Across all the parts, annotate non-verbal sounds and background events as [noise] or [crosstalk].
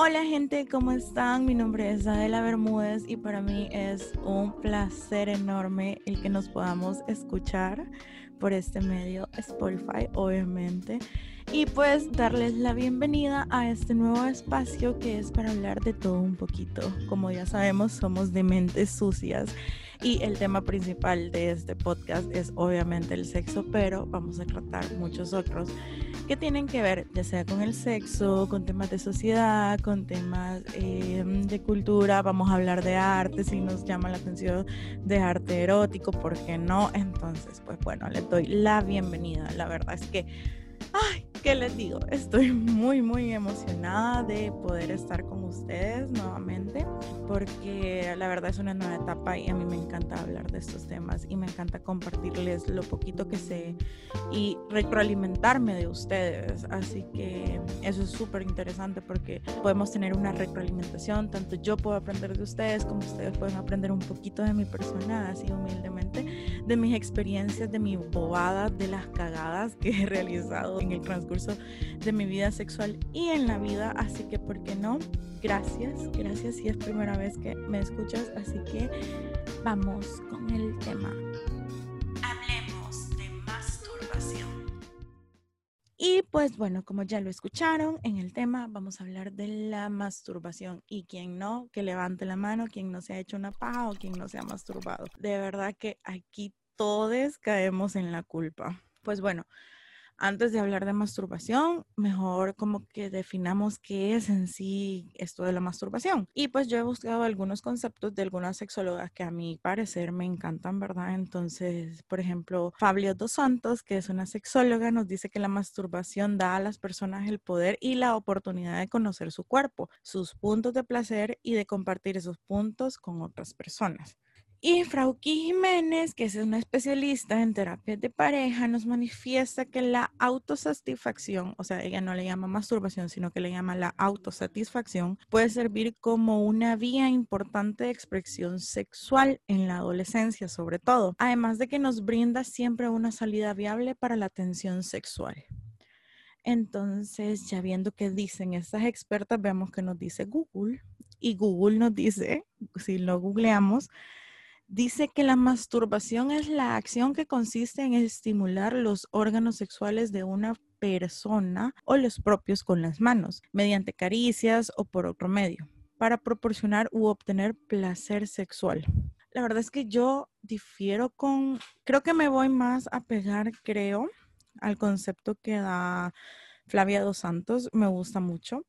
Hola gente, ¿cómo están? Mi nombre es Adela Bermúdez y para mí es un placer enorme el que nos podamos escuchar por este medio Spotify, obviamente. Y pues darles la bienvenida a este nuevo espacio que es para hablar de todo un poquito. Como ya sabemos, somos de mentes sucias y el tema principal de este podcast es obviamente el sexo, pero vamos a tratar muchos otros que tienen que ver ya sea con el sexo, con temas de sociedad, con temas eh, de cultura, vamos a hablar de arte, si nos llama la atención de arte erótico, ¿por qué no? Entonces, pues bueno, les doy la bienvenida. La verdad es que, ay, ¿qué les digo? [laughs] Estoy muy, muy emocionada de poder estar con ustedes nuevamente porque la verdad es una nueva etapa y a mí me encanta hablar de estos temas y me encanta compartirles lo poquito que sé y retroalimentarme de ustedes. Así que eso es súper interesante porque podemos tener una retroalimentación, tanto yo puedo aprender de ustedes como ustedes pueden aprender un poquito de mi persona, así humildemente, de mis experiencias, de mi bobada, de las cagadas que he realizado en el transcurso de mi vida sexual y en la vida. Así que, ¿por qué no? Gracias, gracias si es primera vez que me escuchas, así que vamos con el tema. Hablemos de masturbación. Y pues bueno, como ya lo escucharon en el tema, vamos a hablar de la masturbación. Y quien no, que levante la mano, quien no se ha hecho una paja o quien no se ha masturbado. De verdad que aquí todos caemos en la culpa. Pues bueno, antes de hablar de masturbación, mejor como que definamos qué es en sí esto de la masturbación. Y pues yo he buscado algunos conceptos de algunas sexólogas que a mi parecer me encantan, ¿verdad? Entonces, por ejemplo, Fabio Dos Santos, que es una sexóloga, nos dice que la masturbación da a las personas el poder y la oportunidad de conocer su cuerpo, sus puntos de placer y de compartir esos puntos con otras personas. Y Frauki Jiménez, que es una especialista en terapias de pareja, nos manifiesta que la autosatisfacción, o sea, ella no le llama masturbación, sino que le llama la autosatisfacción, puede servir como una vía importante de expresión sexual en la adolescencia, sobre todo, además de que nos brinda siempre una salida viable para la tensión sexual. Entonces, ya viendo qué dicen estas expertas, vemos que nos dice Google y Google nos dice, si lo googleamos, dice que la masturbación es la acción que consiste en estimular los órganos sexuales de una persona o los propios con las manos, mediante caricias o por otro medio, para proporcionar u obtener placer sexual. La verdad es que yo difiero con, creo que me voy más a pegar, creo, al concepto que da Flavia Dos Santos, me gusta mucho.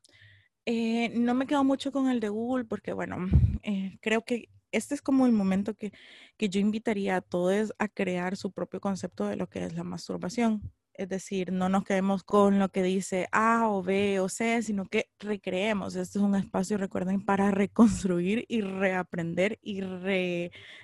Eh, no me quedo mucho con el de Google porque, bueno, eh, creo que este es como el momento que, que yo invitaría a todos a crear su propio concepto de lo que es la masturbación. Es decir, no nos quedemos con lo que dice A o B o C, sino que recreemos. Este es un espacio, recuerden, para reconstruir y reaprender y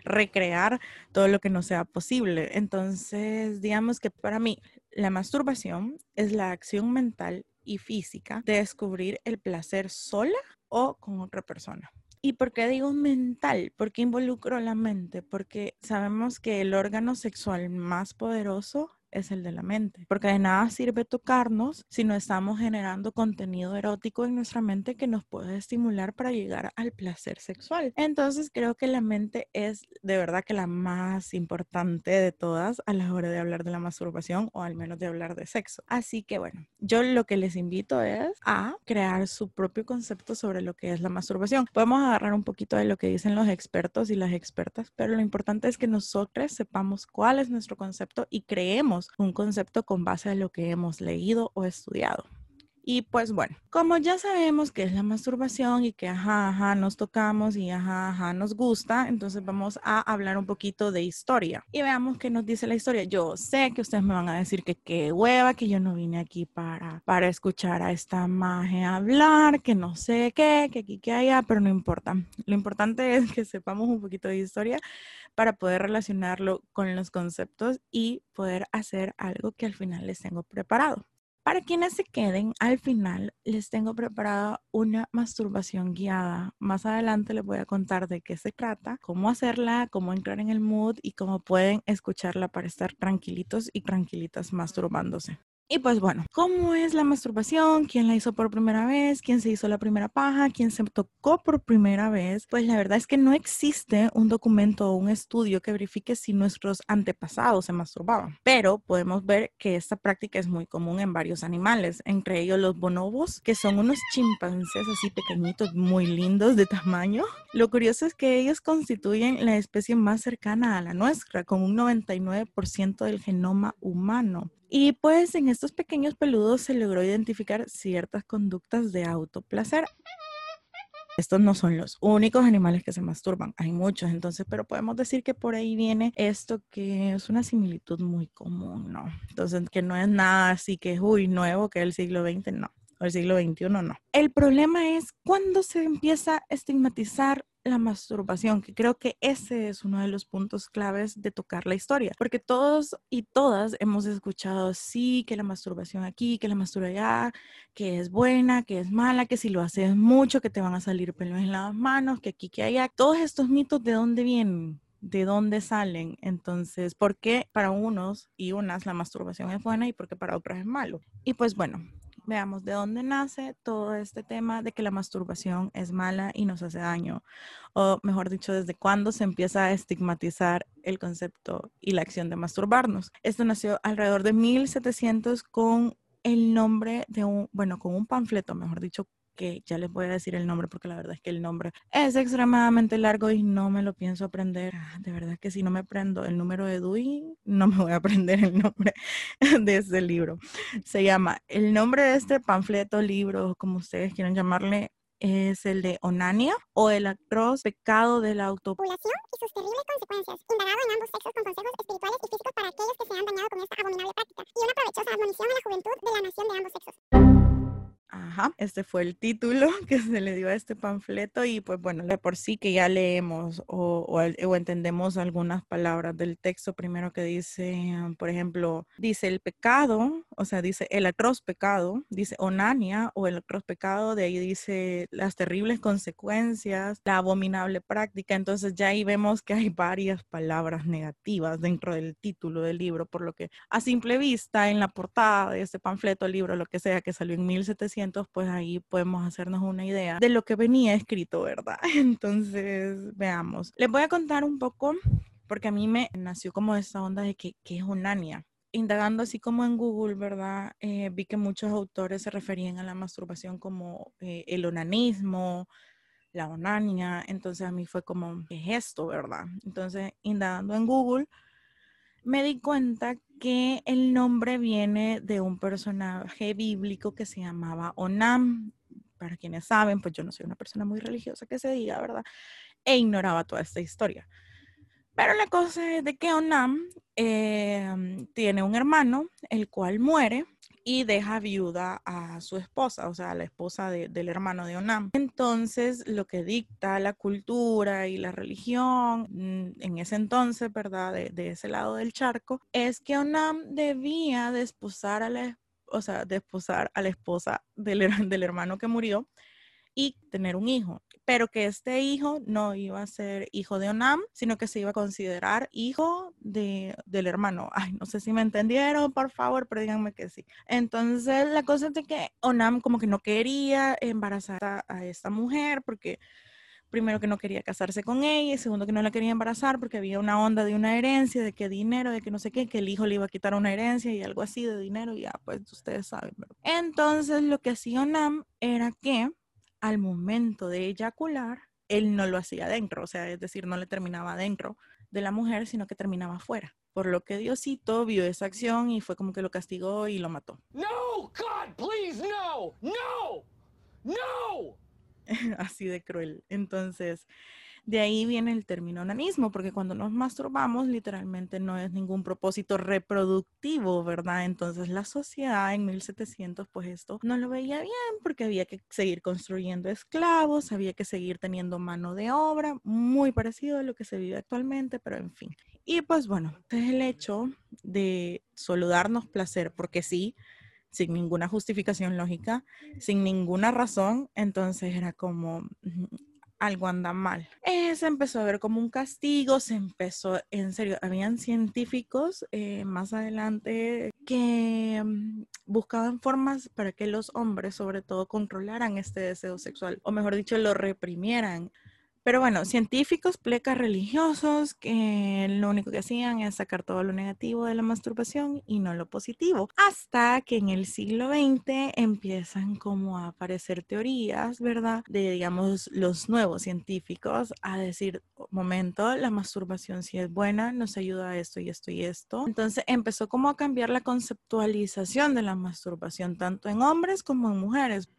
recrear todo lo que no sea posible. Entonces, digamos que para mí la masturbación es la acción mental y física de descubrir el placer sola o con otra persona. ¿Y por qué digo mental? Porque involucro la mente, porque sabemos que el órgano sexual más poderoso es el de la mente, porque de nada sirve tocarnos si no estamos generando contenido erótico en nuestra mente que nos puede estimular para llegar al placer sexual. Entonces creo que la mente es de verdad que la más importante de todas a la hora de hablar de la masturbación o al menos de hablar de sexo. Así que bueno, yo lo que les invito es a crear su propio concepto sobre lo que es la masturbación. Podemos agarrar un poquito de lo que dicen los expertos y las expertas, pero lo importante es que nosotros sepamos cuál es nuestro concepto y creemos un concepto con base a lo que hemos leído o estudiado. Y pues bueno, como ya sabemos que es la masturbación y que ajá, ajá, nos tocamos y ajá, ajá, nos gusta, entonces vamos a hablar un poquito de historia. Y veamos qué nos dice la historia. Yo sé que ustedes me van a decir que qué hueva, que yo no vine aquí para, para escuchar a esta maje hablar, que no sé qué, que aquí, que allá, pero no importa. Lo importante es que sepamos un poquito de historia para poder relacionarlo con los conceptos y poder hacer algo que al final les tengo preparado. Para quienes se queden, al final les tengo preparada una masturbación guiada. Más adelante les voy a contar de qué se trata, cómo hacerla, cómo entrar en el mood y cómo pueden escucharla para estar tranquilitos y tranquilitas masturbándose. Y pues bueno, ¿cómo es la masturbación? ¿Quién la hizo por primera vez? ¿Quién se hizo la primera paja? ¿Quién se tocó por primera vez? Pues la verdad es que no existe un documento o un estudio que verifique si nuestros antepasados se masturbaban, pero podemos ver que esta práctica es muy común en varios animales, entre ellos los bonobos, que son unos chimpancés así pequeñitos, muy lindos de tamaño. Lo curioso es que ellos constituyen la especie más cercana a la nuestra, con un 99% del genoma humano. Y pues en estos pequeños peludos se logró identificar ciertas conductas de autoplacer. Estos no son los únicos animales que se masturban, hay muchos entonces, pero podemos decir que por ahí viene esto que es una similitud muy común, ¿no? Entonces, que no es nada así que, uy, nuevo, que el siglo XX, no, o el siglo XXI, no. El problema es cuando se empieza a estigmatizar la masturbación, que creo que ese es uno de los puntos claves de tocar la historia, porque todos y todas hemos escuchado, sí, que la masturbación aquí, que la masturbación allá, que es buena, que es mala, que si lo haces mucho, que te van a salir pelos en las manos, que aquí, que allá. Todos estos mitos, ¿de dónde vienen? de dónde salen. Entonces, ¿por qué para unos y unas la masturbación es buena y por qué para otras es malo? Y pues bueno, veamos de dónde nace todo este tema de que la masturbación es mala y nos hace daño, o mejor dicho, desde cuándo se empieza a estigmatizar el concepto y la acción de masturbarnos. Esto nació alrededor de 1700 con el nombre de un, bueno, con un panfleto, mejor dicho, que ya les voy a decir el nombre porque la verdad es que el nombre es extremadamente largo y no me lo pienso aprender. Ah, de verdad que si no me aprendo el número de Dewey, no me voy a aprender el nombre [laughs] de este libro. Se llama, el nombre de este panfleto, libro, como ustedes quieran llamarle, es el de Onania o el atroz pecado de la autopopulación y sus terribles consecuencias, indagado en ambos sexos con consejos espirituales y físicos para aquellos que se han dañado con esta abominable práctica, y una provechosa admonición a la juventud de la nación de ambos sexos. Ajá, este fue el título [laughs] que se le dio a este panfleto y pues bueno, de por sí que ya leemos o, entendemos algunas palabras del texto. Primero que dice, por ejemplo, dice el pecado, o sea, dice el atroz pecado, dice onania o el atroz pecado, de ahí dice las terribles consecuencias, la abominable práctica, entonces ya ahí vemos que hay varias palabras negativas dentro del título del libro, por lo que a simple vista en la portada de este panfleto, libro, lo que sea, que salió en 1700, pues ahí podemos hacernos una idea de lo que venía escrito, ¿verdad? [laughs] Entonces, veamos. Les voy a contar un poco, porque a mí me nació como esa onda de que, que es onania indagando así como en Google, ¿verdad? Eh, vi que muchos autores se referían a la masturbación como eh, el onanismo, la onania. Entonces a mí fue como, ¿qué es esto, verdad? Entonces, indagando en Google, me di cuenta que el nombre viene de un personaje bíblico que se llamaba Onam. Para quienes saben, pues yo no soy una persona muy religiosa que se diga, ¿verdad? E ignoraba toda esta historia. Pero la cosa es de que Onam eh, tiene un hermano, el cual muere y deja viuda a su esposa, o sea, a la esposa del hermano de Onam. Entonces, lo que dicta la cultura y la religión mm, en ese entonces, ¿verdad? De, ese lado del charco, es que Onam debía desposar a la, o sea, desposar a la esposa del, [laughs] del hermano que murió y tener un hijo pero que este hijo no iba a ser hijo de Onam, sino que se iba a considerar hijo de, del hermano. Ay, no sé si me entendieron, por favor, pero díganme que sí. Entonces, la cosa es de que Onam como que no quería embarazar a, esta mujer porque primero que no quería casarse con ella y segundo que no la quería embarazar porque había una onda de una herencia, de que dinero, de que no sé qué, que el hijo le iba a quitar una herencia y algo así de dinero y ya, pues ustedes saben. Entonces lo que hacía Onam era que al momento de eyacular, él no lo hacía dentro, o sea, es decir, no le terminaba dentro de la mujer, sino que terminaba fuera. Por lo que Diosito vio esa acción y fue como que lo castigó y lo mató. No, God, please, no, no, no. [laughs] Así de cruel. Entonces, de ahí viene el término onanismo, porque cuando nos masturbamos literalmente no es ningún propósito reproductivo, ¿verdad? Entonces la sociedad en 1700 pues esto no lo veía bien porque había que seguir construyendo esclavos, había que seguir teniendo mano de obra, muy parecido a lo que se vive actualmente, pero en fin. Y pues bueno, este es el hecho de solo darnos placer, porque sí, sin ninguna justificación lógica, sin ninguna razón. Entonces era como, algo anda mal. Eh, se empezó a ver como un castigo, se empezó, en serio, habían científicos eh, más adelante que mm, buscaban formas para que los hombres sobre todo controlaran este deseo sexual, o mejor dicho, lo reprimieran. Pero bueno, científicos, plecas religiosos, que lo único que hacían es sacar todo lo negativo de la masturbación y no lo positivo. Hasta que en el siglo XX empiezan como a aparecer teorías, ¿verdad? De, digamos, los nuevos científicos a decir, momento, la masturbación sí es buena, nos ayuda a esto y esto y esto. Entonces empezó como a cambiar la conceptualización de la masturbación, tanto en hombres como en mujeres.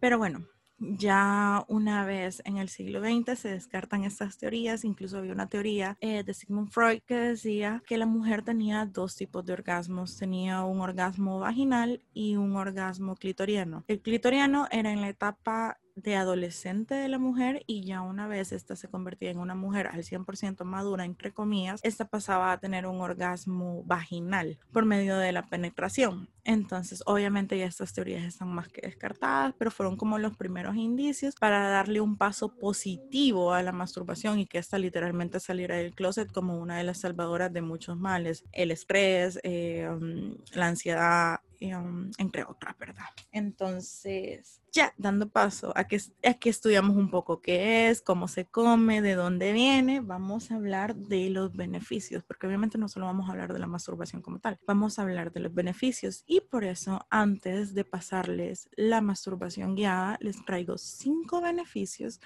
Pero bueno, ya una vez en el siglo XX se descartan estas teorías, incluso había una teoría eh, de Sigmund Freud que decía que la mujer tenía dos tipos de orgasmos, tenía un orgasmo vaginal y un orgasmo clitoriano. El clitoriano era en la etapa de adolescente de la mujer y ya una vez esta se convertía en una mujer al 100% madura, entre comillas, esta pasaba a tener un orgasmo vaginal por medio de la penetración. Entonces, obviamente ya estas teorías están más que descartadas, pero fueron como los primeros indicios para darle un paso positivo a la masturbación y que esta literalmente saliera del closet como una de las salvadoras de muchos males, el estrés, eh, um, la ansiedad, Um, entre otras, ¿verdad? Entonces, ya dando paso a que, a que estudiamos un poco qué es, cómo se come, de dónde viene, vamos a hablar de los beneficios, porque obviamente no solo vamos a hablar de la masturbación como tal, vamos a hablar de los beneficios y por eso antes de pasarles la masturbación guiada, les traigo cinco beneficios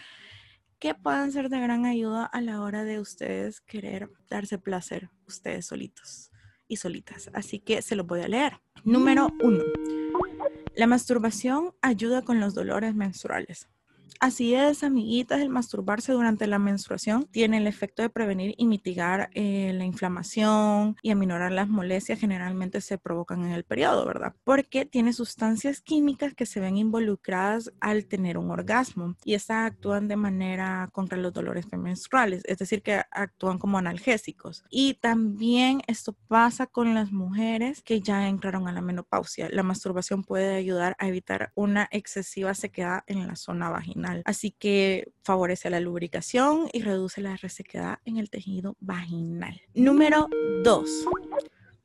que puedan ser de gran ayuda a la hora de ustedes querer darse placer ustedes solitos y solitas. Así que se los voy a leer. Número uno. La masturbación ayuda con los dolores menstruales. Así es, amiguitas, el masturbarse durante la menstruación tiene el efecto de prevenir y mitigar eh, la inflamación y aminorar las molestias generalmente se provocan en el periodo, ¿verdad? Porque tiene sustancias químicas que se ven involucradas al tener un orgasmo y estas actúan de manera contra los dolores menstruales, es decir, que actúan como analgésicos. Y también esto pasa con las mujeres que ya entraron a la menopausia. La masturbación puede ayudar a evitar una excesiva sequedad en la zona vaginal. Así que favorece la lubricación y reduce la resequedad en el tejido vaginal. Número 2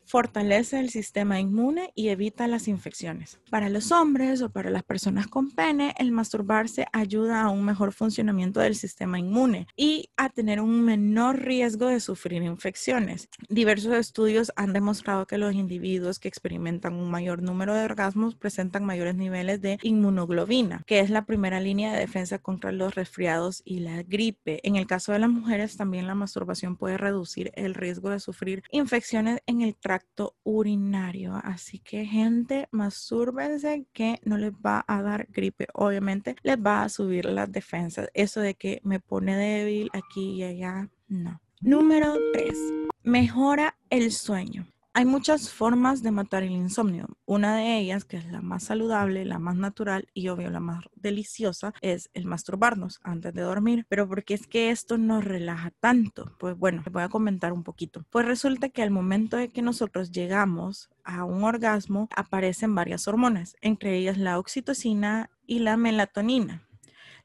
fortalece el sistema inmune y evita las infecciones. Para los hombres o para las personas con pene, el masturbarse ayuda a un mejor funcionamiento del sistema inmune y a tener un menor riesgo de sufrir infecciones. Diversos estudios han demostrado que los individuos que experimentan un mayor número de orgasmos presentan mayores niveles de inmunoglobina, que es la primera línea de defensa contra los resfriados y la gripe. En el caso de las mujeres, también la masturbación puede reducir el riesgo de sufrir infecciones en el tracto urinario. Así que gente, mastúrbense que no les va a dar gripe. Obviamente les va a subir las defensas. Eso de que me pone débil aquí y allá, no. Número 3. Mejora el sueño. Hay muchas formas de matar el insomnio. Una de ellas, que es la más saludable, la más natural y obvio la más deliciosa, es el masturbarnos antes de dormir. Pero ¿por qué es que esto nos relaja tanto? Pues bueno, voy a comentar un poquito. Pues resulta que al momento de que nosotros llegamos a un orgasmo, aparecen varias hormonas, entre ellas la oxitocina y la melatonina.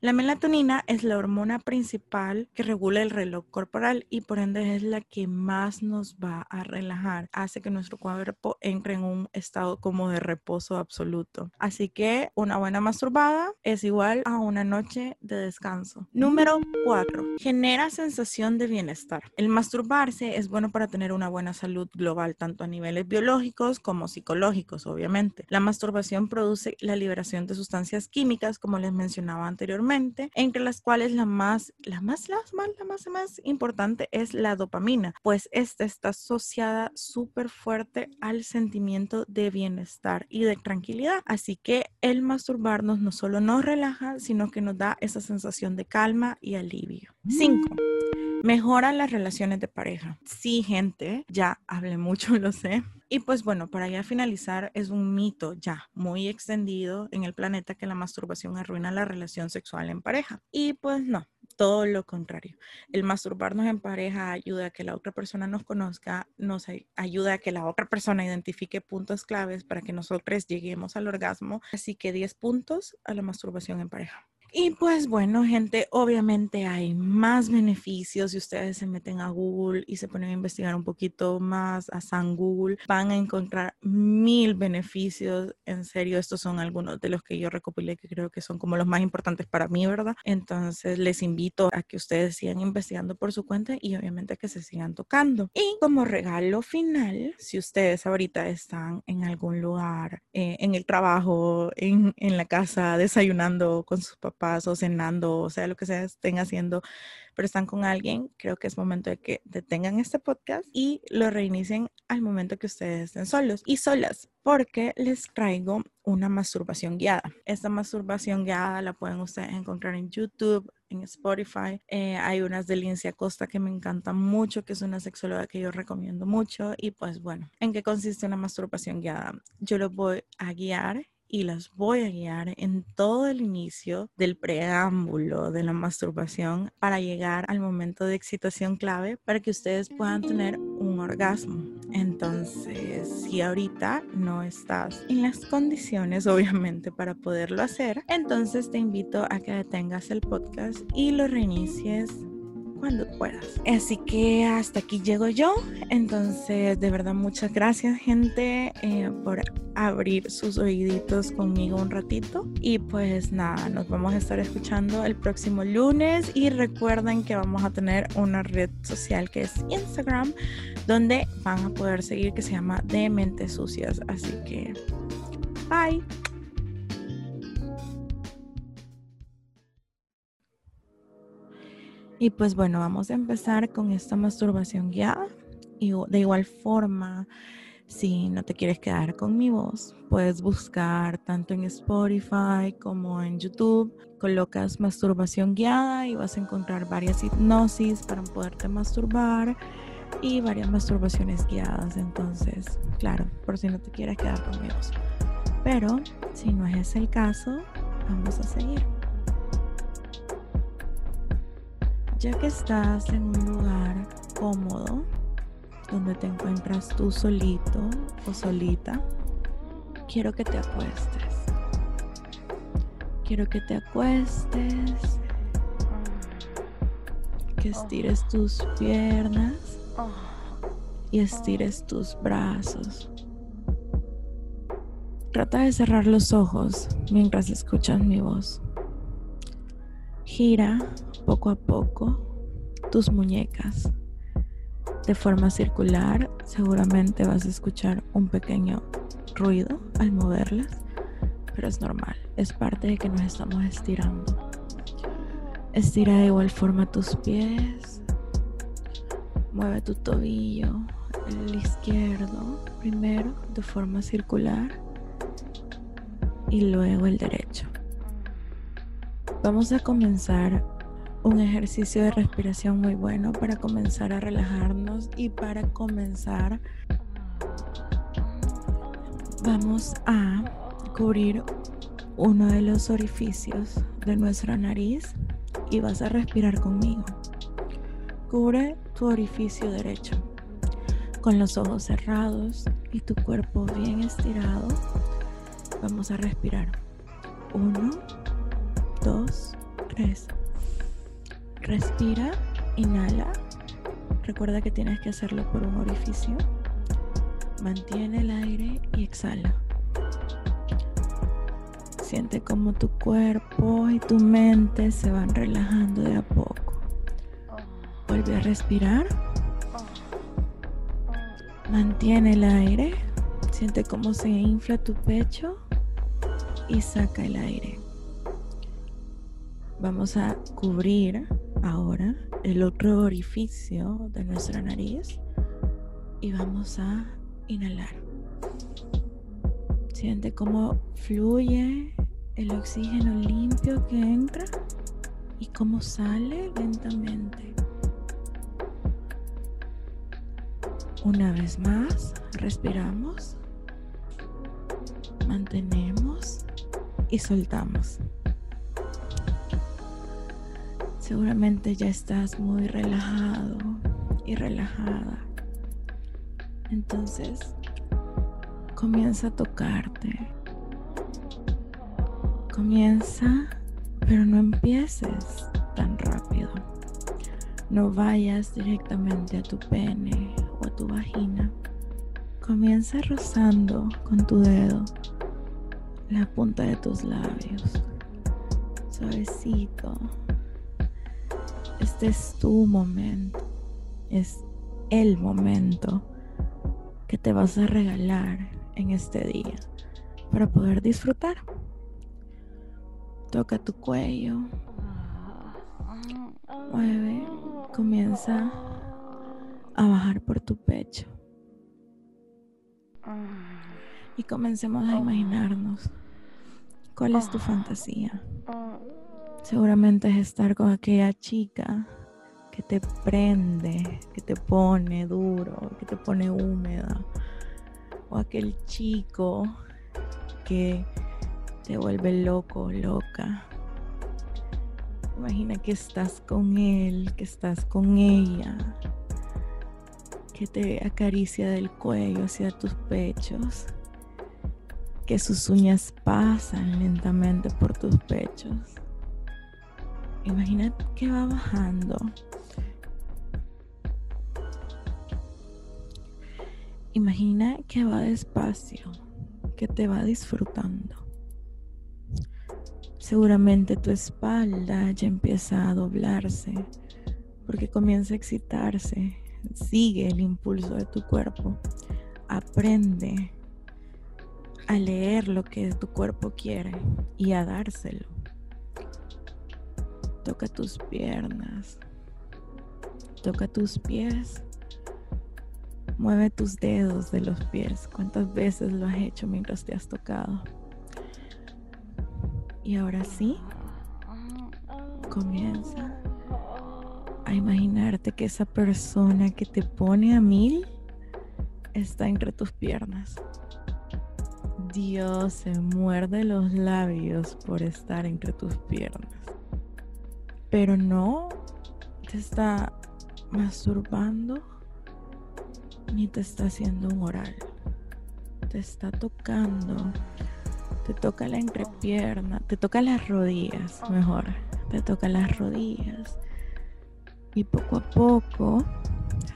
La melatonina es la hormona principal que regula el reloj corporal y por ende es la que más nos va a relajar, hace que nuestro cuerpo entre en un estado como de reposo absoluto. Así que una buena masturbada es igual a una noche de descanso. Número 4. Genera sensación de bienestar. El masturbarse es bueno para tener una buena salud global, tanto a niveles biológicos como psicológicos, obviamente. La masturbación produce la liberación de sustancias químicas, como les mencionaba anteriormente entre las cuales la más, la más, la más, la más, más importante es la dopamina, pues esta está asociada súper fuerte al sentimiento de bienestar y de tranquilidad. Así que el masturbarnos no solo nos relaja, sino que nos da esa sensación de calma y alivio. 5. Mejora las relaciones de pareja. Sí, gente, ya hablé mucho, [laughs] lo sé. Y pues bueno, para ya finalizar, es un mito ya muy extendido en el planeta que la masturbación arruina la relación sexual en pareja. Y pues no, todo lo contrario. El masturbarnos en pareja ayuda a que la otra persona nos conozca, nos ayuda a que la otra persona identifique puntos claves para que nosotros lleguemos al orgasmo. Así que 10 puntos a la masturbación en pareja. Y pues bueno, gente, obviamente hay más beneficios si ustedes se meten a Google y se ponen a investigar un poquito más a San Google, van a encontrar mil beneficios. En serio, estos son algunos de los que yo recopilé que creo que son como los más importantes para mí, ¿verdad? Entonces les invito a que ustedes sigan investigando por su cuenta y obviamente que se sigan tocando. Y como regalo final, si ustedes ahorita están en algún lugar, eh, en el trabajo, en, en la casa, desayunando con sus papás, o cenando, o sea, lo que sea estén haciendo, pero están con alguien, creo que es momento de que detengan este podcast y lo reinicien al momento que ustedes estén solos y solas, porque les traigo una masturbación guiada. Esta masturbación guiada la pueden ustedes encontrar en YouTube, en Spotify. Eh, hay unas de Lincia Costa que me encantan mucho, que es una sexóloga que yo recomiendo mucho. Y pues bueno, ¿en qué consiste una masturbación guiada? Yo lo voy a guiar y las voy a guiar en todo el inicio del preámbulo de la masturbación para llegar al momento de excitación clave para que ustedes puedan tener un orgasmo. Entonces, si ahorita no estás en las condiciones, [laughs] obviamente, para poderlo hacer, entonces te invito a que detengas el podcast y lo reinicies cuando puedas. Así que hasta aquí llego yo. Entonces, de verdad, muchas gracias, gente, eh, por abrir sus oíditos conmigo un ratito. Y pues nada, nos vamos a estar escuchando el próximo lunes. Y recuerden que vamos a tener una red social que es Instagram, donde van a poder seguir que se llama De Mentes Sucias. Así que, bye. Y pues bueno, vamos a empezar con esta masturbación guiada. Y de igual forma, si no te quieres quedar con mi voz, puedes buscar tanto en Spotify como en YouTube. Colocas masturbación guiada y vas a encontrar varias hipnosis para poderte masturbar y varias masturbaciones guiadas. Entonces, claro, por si no te quieres quedar con mi voz. Pero si no es el caso, vamos a seguir. Ya que estás en un lugar cómodo, donde te encuentras tú solito o solita, quiero que te acuestes. Quiero que te acuestes, que estires tus piernas y estires tus brazos. Trata de cerrar los ojos mientras escuchas mi voz. Gira poco a poco tus muñecas de forma circular. Seguramente vas a escuchar un pequeño ruido al moverlas, pero es normal, es parte de que nos estamos estirando. Estira de igual forma tus pies, mueve tu tobillo, el izquierdo primero de forma circular y luego el derecho. Vamos a comenzar un ejercicio de respiración muy bueno para comenzar a relajarnos y para comenzar vamos a cubrir uno de los orificios de nuestra nariz y vas a respirar conmigo. Cubre tu orificio derecho con los ojos cerrados y tu cuerpo bien estirado. Vamos a respirar. Uno, dos, tres. Respira, inhala. Recuerda que tienes que hacerlo por un orificio. Mantiene el aire y exhala. Siente como tu cuerpo y tu mente se van relajando de a poco. Vuelve a respirar. Mantiene el aire. Siente cómo se infla tu pecho y saca el aire. Vamos a cubrir ahora el otro orificio de nuestra nariz y vamos a inhalar. Siente cómo fluye el oxígeno limpio que entra y cómo sale lentamente. Una vez más, respiramos, mantenemos y soltamos. Seguramente ya estás muy relajado y relajada. Entonces, comienza a tocarte. Comienza, pero no empieces tan rápido. No vayas directamente a tu pene o a tu vagina. Comienza rozando con tu dedo la punta de tus labios. Suavecito. Este es tu momento. Es el momento que te vas a regalar en este día para poder disfrutar. Toca tu cuello. Mueve. Comienza a bajar por tu pecho. Y comencemos a imaginarnos cuál es tu fantasía. Seguramente es estar con aquella chica que te prende, que te pone duro, que te pone húmeda. O aquel chico que te vuelve loco, loca. Imagina que estás con él, que estás con ella, que te acaricia del cuello hacia tus pechos, que sus uñas pasan lentamente por tus pechos. Imagina que va bajando. Imagina que va despacio, que te va disfrutando. Seguramente tu espalda ya empieza a doblarse porque comienza a excitarse Sigue el impulso de tu cuerpo. Aprende a leer lo que tu cuerpo quiere y a dárselo. Toca tus piernas. Toca tus pies. Mueve tus dedos de los pies. ¿Cuántas veces lo has hecho mientras te has tocado? Y ahora sí, comienza imaginarte que esa persona que te pone a mil está entre tus piernas. Dios se muerde los labios por estar entre tus piernas. Pero no te está masturbando ni te está haciendo un oral. Te está tocando. Te toca la entrepierna, te toca las rodillas, mejor. Te toca las rodillas y poco a poco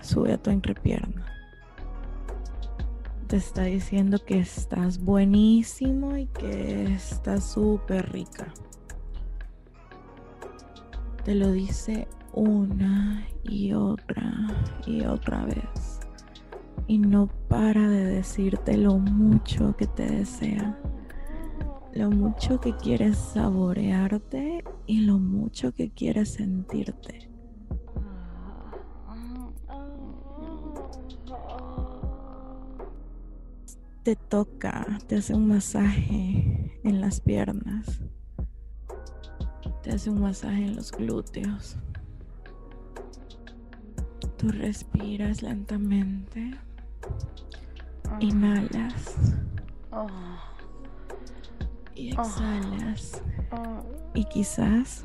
sube a tu entrepierna. Te está diciendo que estás buenísimo y que estás súper rica. Te lo dice una y otra y otra vez. Y no para de decirte lo mucho que te desea, lo mucho que quieres saborearte y lo mucho que quieres sentirte. te toca, te hace un masaje en las piernas, te hace un masaje en los glúteos. Tú respiras lentamente, inhalas y exhalas y quizás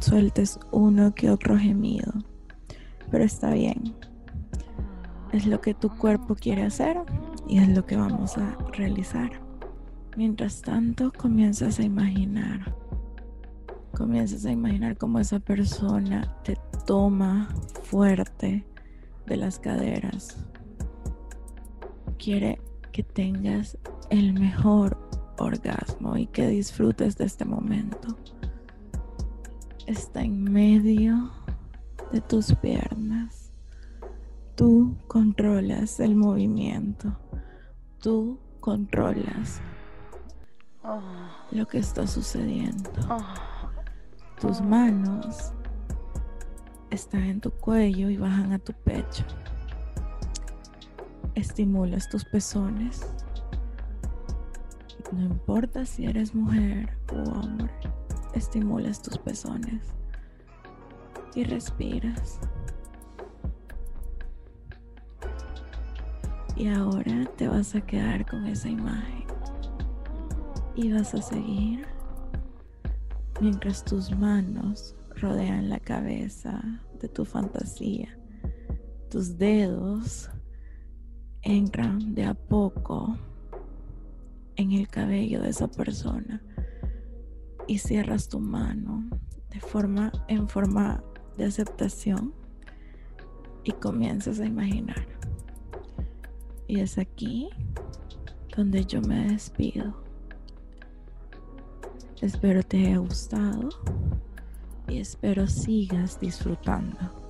sueltes uno que otro gemido, pero está bien. Es lo que tu cuerpo quiere hacer y es lo que vamos a realizar. Mientras tanto, comienzas a imaginar. Comienzas a imaginar cómo esa persona te toma fuerte de las caderas. Quiere que tengas el mejor orgasmo y que disfrutes de este momento. Está en medio de tus piernas. Tú controlas el movimiento tú controlas lo que está sucediendo. Tus manos están en tu cuello y bajan a tu pecho. Estimulas tus pezones. No importa si eres mujer o hombre, estimulas tus pezones y respiras. Y ahora te vas a quedar con esa imagen. Y vas a seguir mientras tus manos rodean la cabeza de tu fantasía. Tus dedos entran de a poco en el cabello de esa persona y cierras tu mano de forma en forma de aceptación y comienzas a imaginar. Y es aquí donde yo me despido. Espero te haya gustado y espero sigas disfrutando.